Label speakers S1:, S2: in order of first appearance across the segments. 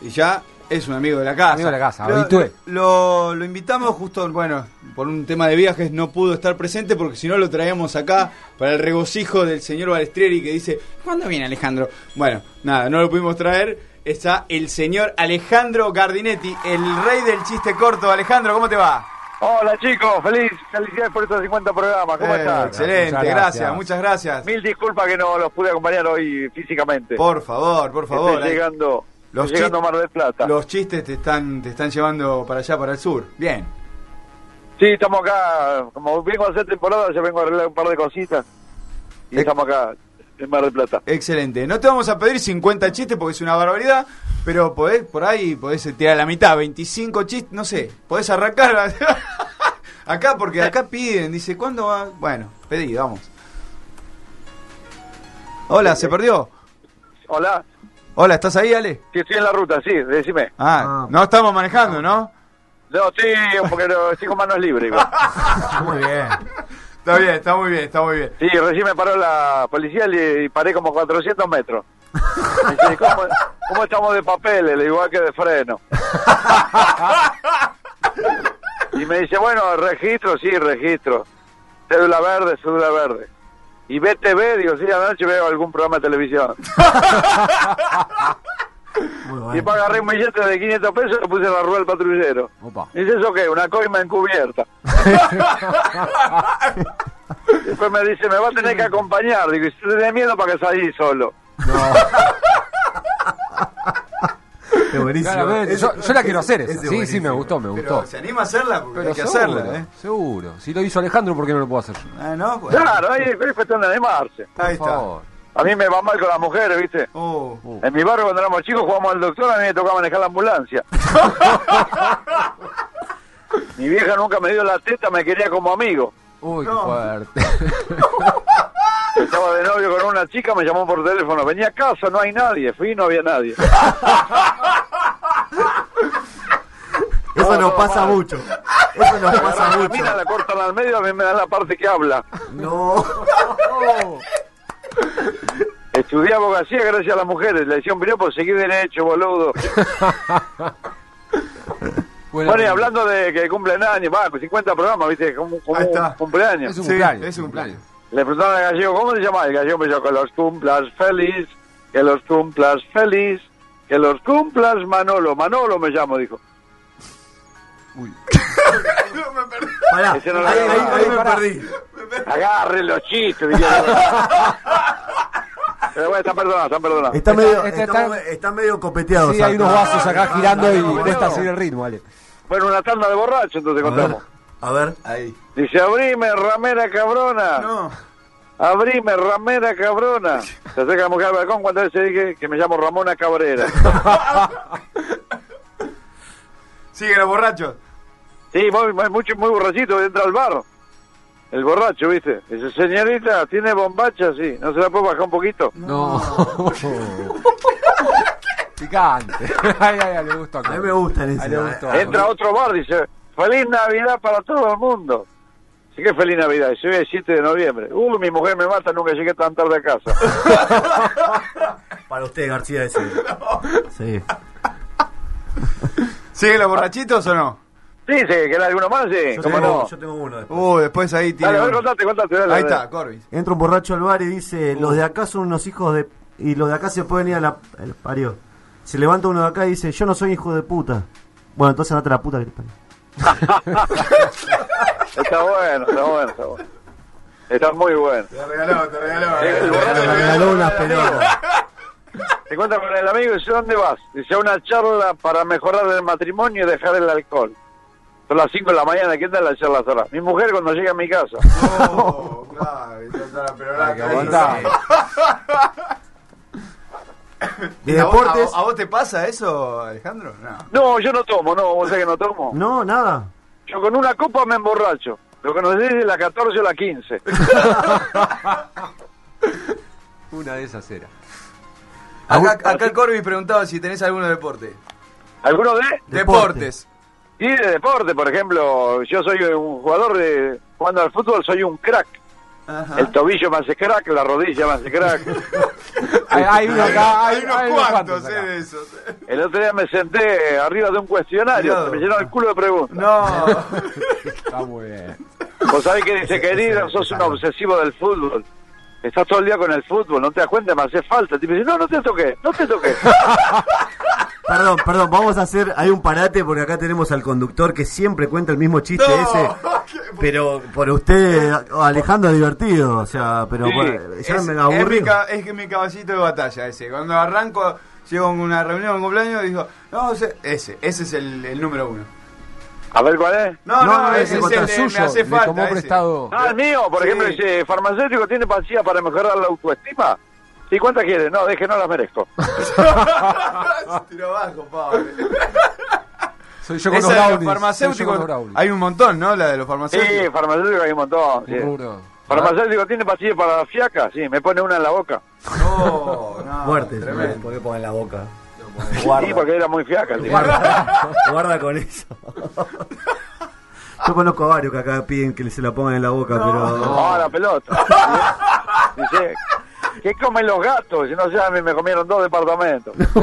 S1: y ya es un amigo de la casa.
S2: Amigo de la casa,
S1: lo,
S2: habitué.
S1: lo, lo invitamos justo, bueno, por un tema de viajes no pudo estar presente porque si no lo traíamos acá para el regocijo del señor Balestrieri que dice, ¿cuándo viene Alejandro? Bueno, nada, no lo pudimos traer. Está el señor Alejandro Gardinetti, el rey del chiste corto. Alejandro, ¿cómo te va?
S3: Hola chicos, feliz, felicidades por estos 50 programas, ¿cómo
S1: Eh,
S3: están?
S1: Excelente,
S2: Muchas
S1: gracias.
S2: gracias.
S1: muchas gracias.
S3: Mil disculpas que no los pude acompañar hoy físicamente.
S1: Por favor, por favor.
S3: Estoy llegando,
S1: Los
S3: estoy llegando a
S1: chis-
S3: Mar del Plata.
S1: Los chistes te están, te están llevando para allá, para el sur. Bien.
S3: Sí, estamos acá, como vengo a hacer temporada, ya vengo a arreglar un par de cositas. Y
S1: Eh.
S3: estamos acá en Mar del Plata.
S1: Excelente. No te vamos a pedir 50 chistes porque es una barbaridad, pero podés, por ahí podés tirar la mitad, 25 chistes, no sé, podés arrancar acá porque acá piden, dice, ¿cuándo va? Bueno, pedí, vamos. Hola, ¿se perdió?
S3: Hola,
S1: Hola, ¿estás ahí, Ale?
S3: sí, estoy en la ruta, sí, decime.
S1: Ah, no estamos manejando, ¿no?
S3: No, estoy, porque estoy con manos libres. igual.
S1: Muy bien. Está bien, está muy bien, está muy bien.
S3: Sí, recién me paró la policía y paré como 400 metros. Me dice, ¿cómo, cómo estamos de papeles? Le digo, igual que de freno. Y me dice, bueno, registro, sí, registro. Cédula verde, cédula verde. Y BTV, digo, sí, anoche veo algún programa de televisión. Y para agarré un billete de 500 pesos y lo puse en la rueda del patrullero.
S2: Opa.
S3: Y dice, ¿eso qué? Una coima encubierta. Después me dice, me va a tener que acompañar. Digo, y si tenés miedo para que salís solo.
S4: Qué buenísimo.
S2: Claramente, yo, yo la quiero hacer esa. Sí, sí,
S4: buenísimo.
S2: me gustó, me
S1: Pero
S2: gustó.
S1: se anima a hacerla porque
S2: Pero
S1: hay que
S2: seguro,
S1: hacerla, ¿eh?
S2: seguro. Si lo hizo Alejandro, ¿por qué no lo puedo hacer yo?
S1: Ah, no, Bueno,
S3: Claro, ahí es cuestión de animarse.
S1: ahí está.
S3: A mí me va mal con las mujeres, ¿viste?
S1: Oh.
S3: En mi barrio cuando éramos chicos jugábamos al doctor, a mí me tocaba manejar la ambulancia. mi vieja nunca me dio la teta, me quería como amigo.
S2: Uy, qué
S1: No.
S2: fuerte.
S3: Estaba de novio con una chica, me llamó por teléfono, venía a casa, no hay nadie, fui y no había nadie.
S4: Eso
S3: No,
S4: nos
S3: no,
S4: pasa
S3: mal.
S4: mucho. Eso nos pasa
S3: la
S4: mucho.
S3: mina, la cortan al medio, a mí me dan la parte que habla.
S4: No.
S3: Estudié abogacía gracias a las mujeres, le decía un por seguir derecho, boludo.
S2: Bueno,
S3: Bueno, y hablando de que cumplen años, va, 50 programas, ¿viste? Como, como
S1: Ahí está.
S3: un cumpleaños.
S2: Es un
S1: Sí,
S2: cumpleaños.
S1: es un cumpleaños.
S3: Le preguntaron al gallego, ¿cómo se llama? El gallego me dijo, que los cumplas feliz, que los cumplas feliz, que los cumplas Manolo. Manolo me llamo, dijo.
S2: Uy.
S3: No lo
S4: ahí, me
S2: Pará.
S4: perdí.
S3: Agarre los chistes. Pero bueno, están perdonados, están perdonados.
S4: Está
S2: Está-
S4: medio,
S2: está-
S4: está,
S2: está-
S4: medio copeteado.
S2: Sí, hay unos vasos acá girando y
S3: bueno.
S2: cuesta seguir el ritmo, vale.
S3: Bueno, una tanda de borrachos, entonces
S4: A ver,
S3: contamos.
S4: a ver.
S1: Ahí.
S3: Dice, abrime, ramera cabrona.
S1: No.
S3: Abrime, ramera cabrona. Se acerca la mujer al balcón cuando veces dije que me llamo Ramona Cabrera.
S1: Sigue los borrachos.
S3: Sí, muy, muy, mucho, muy borrachito, entra al bar. El borracho, ¿viste? Dice, señorita, ¿tiene bombacha? Sí. ¿No se la puedo bajar un poquito?
S2: No. Picante. Ay, ay, ay, le gustó
S4: A mí me gustan
S2: Ay,
S4: ese.
S2: le gustó.
S3: Entra a otro bar, dice, feliz Navidad para todo el mundo. Sí que feliz Navidad, y hoy es 7 de noviembre. Uy, mi mujer me mata, nunca llegué tan tarde a casa.
S4: Para usted, García, ese. Sí.
S1: ¿Sigue los borrachitos o no?
S3: Sí, sí, ¿querés alguno más? Sí,
S4: Yo
S3: ¿cómo
S4: tengo,
S3: no?
S4: yo tengo uno después.
S1: Uh, después ahí tiene.
S3: Dale, a ver, contate, contate, dale.
S1: Ahí
S3: dale.
S1: está, Corbis.
S4: Entra un borracho al bar y dice, los de acá son unos hijos de... Y los de acá se pueden ir a la... El parió. Se levanta uno de acá y dice, yo no soy hijo de puta. Bueno, entonces andate a la puta que te parió.
S3: Está bueno, está bueno, está bueno. Está muy bueno.
S1: Te regaló, te regaló.
S3: El borracho
S4: Me
S3: le
S4: regaló unas pelotas.
S3: Se encuentra con el amigo y dice, ¿dónde vas? Dice, a una charla para mejorar el matrimonio y dejar el alcohol. Son las 5 de la mañana, ¿quién da la charla ahora? Mi mujer cuando llega a mi casa.
S1: Oh, claro, está toda la.
S4: ¿De
S1: ¿A vos-
S4: deportes?
S1: ¿A, a vos te pasa eso, Alejandro? No.
S3: No, yo no tomo, no, vos sabés que no tomo.
S4: No, nada.
S3: Yo con una copa me emborracho. Lo que nos dice la 14 o la 15.
S2: Una de esas era.
S1: Acá, acá Corbis preguntaba si tenés alguno de deporte.
S3: ¿Alguno de?
S1: Deportes.
S3: Sí, de deporte, por ejemplo, yo soy un jugador de jugando al fútbol, soy un crack.
S1: Ajá.
S3: El tobillo me hace crack, la rodilla me hace crack.
S2: Hay, hay uno acá, hay,
S1: Hay unos
S2: hay
S1: cuantos,
S2: acá.
S1: eh, de esos.
S3: El otro día me senté arriba de un cuestionario, se me llenó el culo de preguntas.
S1: No.
S2: Está muy bien.
S3: Vos sabés que dice, querido, sos un obsesivo del fútbol. Estás todo el día con el fútbol, no te das cuenta, me hace falta. Te dice, no, no te toqué, no te toqué.
S4: Perdón, perdón, vamos a hacer. Hay un parate porque acá tenemos al conductor que siempre cuenta el mismo chiste
S1: No.
S4: ese. Pero por usted, Alejandro, es divertido. O sea, pero
S3: Sí,
S4: bueno, ya
S1: es,
S4: me aburrí.
S1: es que mi caballito de batalla ese. Cuando arranco, llego a una reunión, un cumpleaños, digo, no, ese, ese, ese es el, el número uno.
S3: A ver cuál es.
S1: No, no,
S4: No,
S1: ese
S4: ese
S1: es el,
S2: suyo,
S1: me hace
S2: le
S1: falta.
S2: tomó
S1: ese.
S2: prestado.
S3: Ah, el mío, por
S1: Sí.
S3: ejemplo, dice, farmacéutico tiene pasilla para mejorar la autoestima. ¿Y cuántas quiere? No, deje, no las merezco.
S1: Tiro abajo, pobre.
S2: Soy yo con
S1: Esa
S2: los
S1: farmacéuticos, hay un montón, ¿no? La de los
S3: Sí,
S1: farmacéuticos.
S3: farmacéutico hay un montón. sí. Farmacéutico tiene pasilla para la fiaca, sí, me pone una en la boca.
S1: No, no, tremendo.
S4: ¿por qué ponen la boca?
S3: Sí,
S4: Guarda,
S3: porque era muy fiaca. el
S4: guarda, guarda con eso. Yo conozco a varios que acá piden que se la pongan en la boca, pero.
S3: No, la pelota. Dice, ¿qué comen los gatos? Si no sé, a mí me comieron dos departamentos.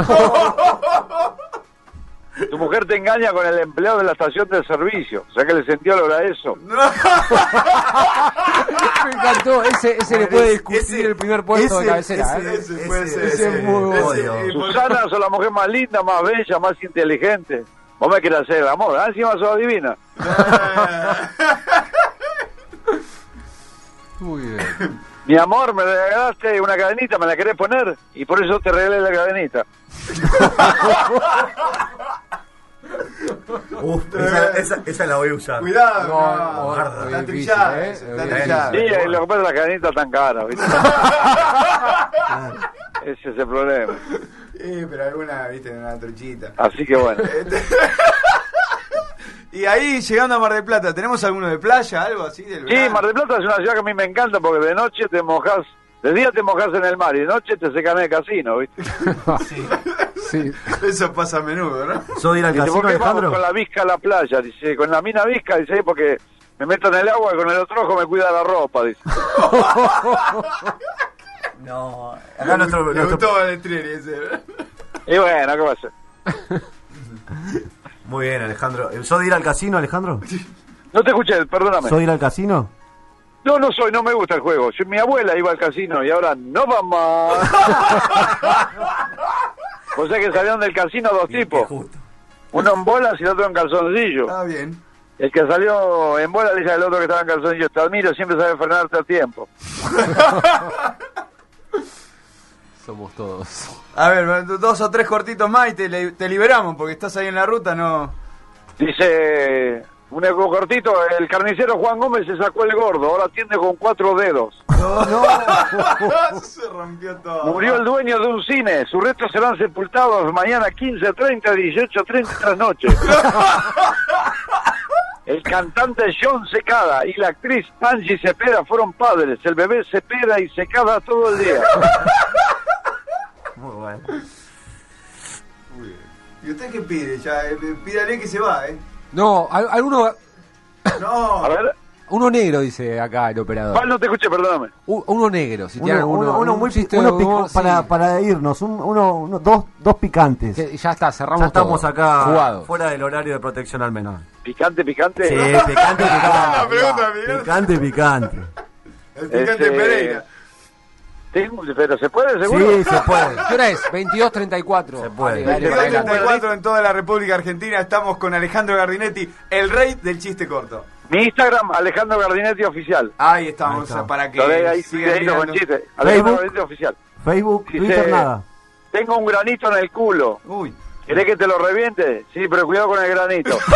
S3: Tu mujer te engaña con el empleado de la estación de servicio. O sea que le sentió olor a eso.
S2: Me encantó. Ese, ese le puede discutir
S4: Ese-
S2: el primer puesto de
S4: ese-
S2: cabecera.
S4: ese-
S2: ¿eh?
S1: Ese puede ser.
S2: ese es muy bueno.
S4: odio.
S1: y por-
S3: Susana, sos la mujer más linda, más bella, más inteligente. Vos me querés hacer el amor. Ah, encima sos adivina.
S2: Muy bien.
S3: Mi amor, me regalaste una cadenita, ¿me la querés poner? Y por eso te regalé la cadenita.
S4: Uf, esa, esa, esa la voy a usar.
S1: Cuidado,
S2: No,
S1: no, está trillada,
S2: ¿eh?
S1: está trillada.
S3: Sí, eh, lo que pasa es que la cadenita tan cara, ¿viste? Ese es el problema.
S1: Sí, pero alguna, viste, una truchita.
S3: Así que bueno.
S1: Y ahí, llegando a Mar del Plata, ¿tenemos alguno de playa, algo así? Del
S3: Sí? Mar del Plata es una ciudad que a mí me encanta porque de noche te mojas, de día te mojas en el mar y de noche te secan en el casino, ¿viste?
S2: Sí.
S1: Eso pasa a menudo, ¿no?
S4: ¿Soy ir al
S3: Dice,
S4: casino,
S3: ¿por qué vamos
S4: Alejandro?
S3: con la visca a la playa? Dice, con la mina visca, dice, porque me meto en el agua y con el otro ojo me cuida la ropa, dice.
S4: No, acá nuestro,
S1: Le
S4: nuestro-
S1: gustó ese.
S3: Y bueno, ¿qué pasa?
S4: Muy bien, Alejandro. ¿Soy de ir al casino, Alejandro?
S3: No te escuché, perdóname.
S4: ¿Soy ir al casino?
S3: No, no soy, no me gusta el juego. Yo, mi abuela iba al casino y ahora no vamos. O sea que salieron del casino dos tipos. Uno en bolas y el otro en calzoncillo.
S1: Está bien.
S3: El que salió en bola le dice al otro que estaba en calzoncillo, te admiro, siempre sabes frenarte a tiempo.
S2: Somos todos.
S1: A ver, dos o tres cortitos más y te liberamos, porque estás ahí en la ruta, no...
S3: Dice, un eco cortito, el carnicero Juan Gómez se sacó el gordo, ahora atiende con cuatro dedos.
S1: Se rompió todo.
S3: Murió el dueño de un cine, sus restos serán sepultados mañana 15.30, 18.30 tras noche. El cantante John Secada y la actriz Angie Cepeda fueron padres. El bebé Cepeda y Secada todo el día.
S4: Muy bueno.
S1: ¿Y usted qué pide? Ya, eh, pídale que se va, ¿eh?
S2: No, al- alguno.
S1: No.
S3: A ver,
S2: Uno negro, dice acá el operador.
S3: ¿cuál no te escuché? Perdóname.
S2: U- uno negro, si tiene
S4: Uno,
S2: alguno.
S4: uno, uno
S2: un
S4: muy
S2: chiste
S4: uno pico-
S2: humor, sí.
S4: para, para irnos, un- uno, uno- dos, dos picantes.
S2: Que ya está, cerramos
S4: ya estamos
S2: todo.
S4: acá
S2: Jugados.
S4: fuera del horario de protección al menor.
S3: Picante, picante.
S4: Sí, picante,
S1: La
S4: picante.
S1: pregunta, Miguel.
S4: Picante, picante.
S1: El picante
S3: Este,
S1: Pereira.
S3: Pero ¿se puede seguro?
S4: Sí, se puede.
S2: ¿Qué hora es? 22.34.
S4: Se puede.
S2: Dale, dale, para adelante.
S1: 34 en toda la República Argentina. Estamos con Alejandro Gardinetti, el rey del chiste corto.
S3: Mi Instagram, Alejandro Gardinetti Oficial.
S1: Ahí estamos,
S4: Ahí está.
S1: para que
S3: ve ahí,
S1: sigan
S3: ahí con chiste. Alejandro
S4: Facebook.
S3: Gardinetti Oficial.
S4: Facebook,
S3: Dice-
S4: Twitter, nada.
S3: Tengo un granito en el culo.
S1: Uy.
S3: ¿Querés que te lo reviente? Sí, pero cuidado con el granito.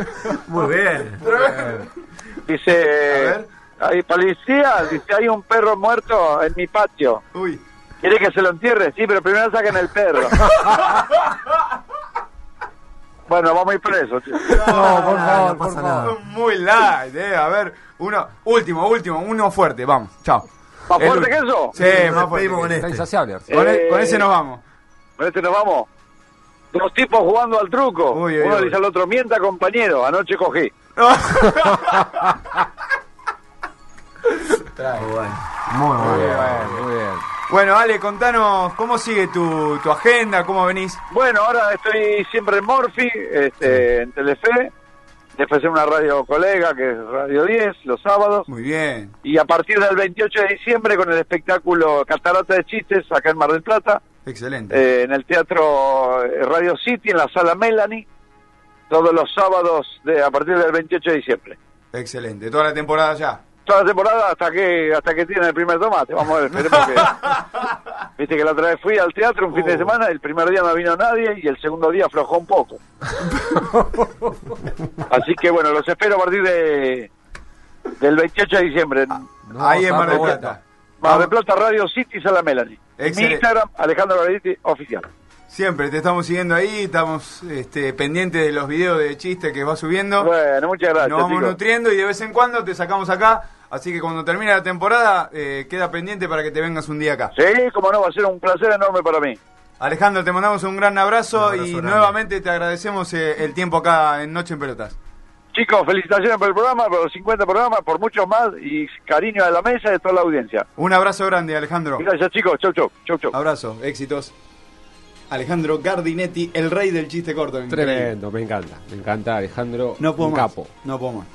S4: Muy bien.
S3: Dice,
S1: ver.
S3: hay policía, dice, hay un perro muerto en mi patio.
S1: Uy.
S3: ¿Quiere que se lo entierre? Sí, pero primero saquen el perro. bueno, vamos a ir presos. tío.
S2: No, por
S4: nada,
S2: favor,
S4: no
S2: por
S4: pasa
S2: favor.
S4: nada.
S1: Muy light, eh. A ver, uno, último, último, uno fuerte. Vamos, chao.
S3: ¿Más
S1: El
S3: fuerte que eso?
S1: Sí, más fuerte.
S4: con este.
S2: insaciable.
S1: Con,
S3: Eh,
S1: con ese nos vamos.
S3: Con este nos vamos. Dos tipos jugando al truco.
S1: Uy, uy,
S3: Uno
S1: uy.
S3: le dice al otro, mienta compañero, anoche cogí.
S4: Muy bueno.
S2: Muy
S4: Muy
S2: bien,
S4: bueno.
S2: muy bien.
S1: Bueno, Ale, contanos cómo sigue tu, tu agenda, cómo venís.
S3: Bueno, ahora estoy siempre en Morphy, este, en Telefe. Después en una radio colega, que es Radio 10, los sábados.
S1: Muy bien.
S3: Y a partir del 28 de diciembre con el espectáculo Catarata de Chistes, acá en Mar del Plata.
S1: Excelente.
S3: eh, en el Teatro eh, Radio City, en la Sala Melanie. Todos los sábados de, a partir del 28 de diciembre.
S1: Excelente. Toda la temporada ya.
S3: Toda la temporada hasta que hasta que tiene el primer tomate. Vamos a ver, esperemos que... Viste que la otra vez fui al teatro un fin de
S1: Oh.
S3: semana, el primer día no vino nadie y el segundo día aflojó un poco. Así que bueno, los espero a partir de del 28 de diciembre.
S2: No,
S1: Ahí en Mar del Plata.
S3: Mar del Plata Radio City Sala Melanie. Mi. Instagram, Alejandro Garetti, oficial.
S1: Siempre te estamos siguiendo ahí, estamos este, pendientes de los videos de chistes que vas subiendo.
S3: Bueno, muchas gracias.
S1: Nos vamos
S3: chicos.
S1: nutriendo y de vez en cuando te sacamos acá. Así que cuando termine la temporada, eh, queda pendiente para que te vengas un día acá.
S3: Sí, como no, va a ser un placer enorme para mí.
S1: Alejandro, te mandamos un gran abrazo,
S4: Un abrazo
S1: y
S4: grande.
S1: nuevamente te agradecemos eh, el tiempo acá en Noche en Pelotas.
S3: Chicos, felicitaciones por el programa, por los 50 programas, por muchos más y cariño a la mesa y a toda la audiencia.
S1: Un abrazo grande, Alejandro.
S3: Gracias, chicos. Chau, chau. Chau, chau.
S1: Abrazo, éxitos. Alejandro Gardinetti, el rey del chiste corto.
S2: Tremendo, me encanta. Me encanta Alejandro.
S1: No puedo
S2: un
S1: más.
S2: capo.
S1: No puedo más.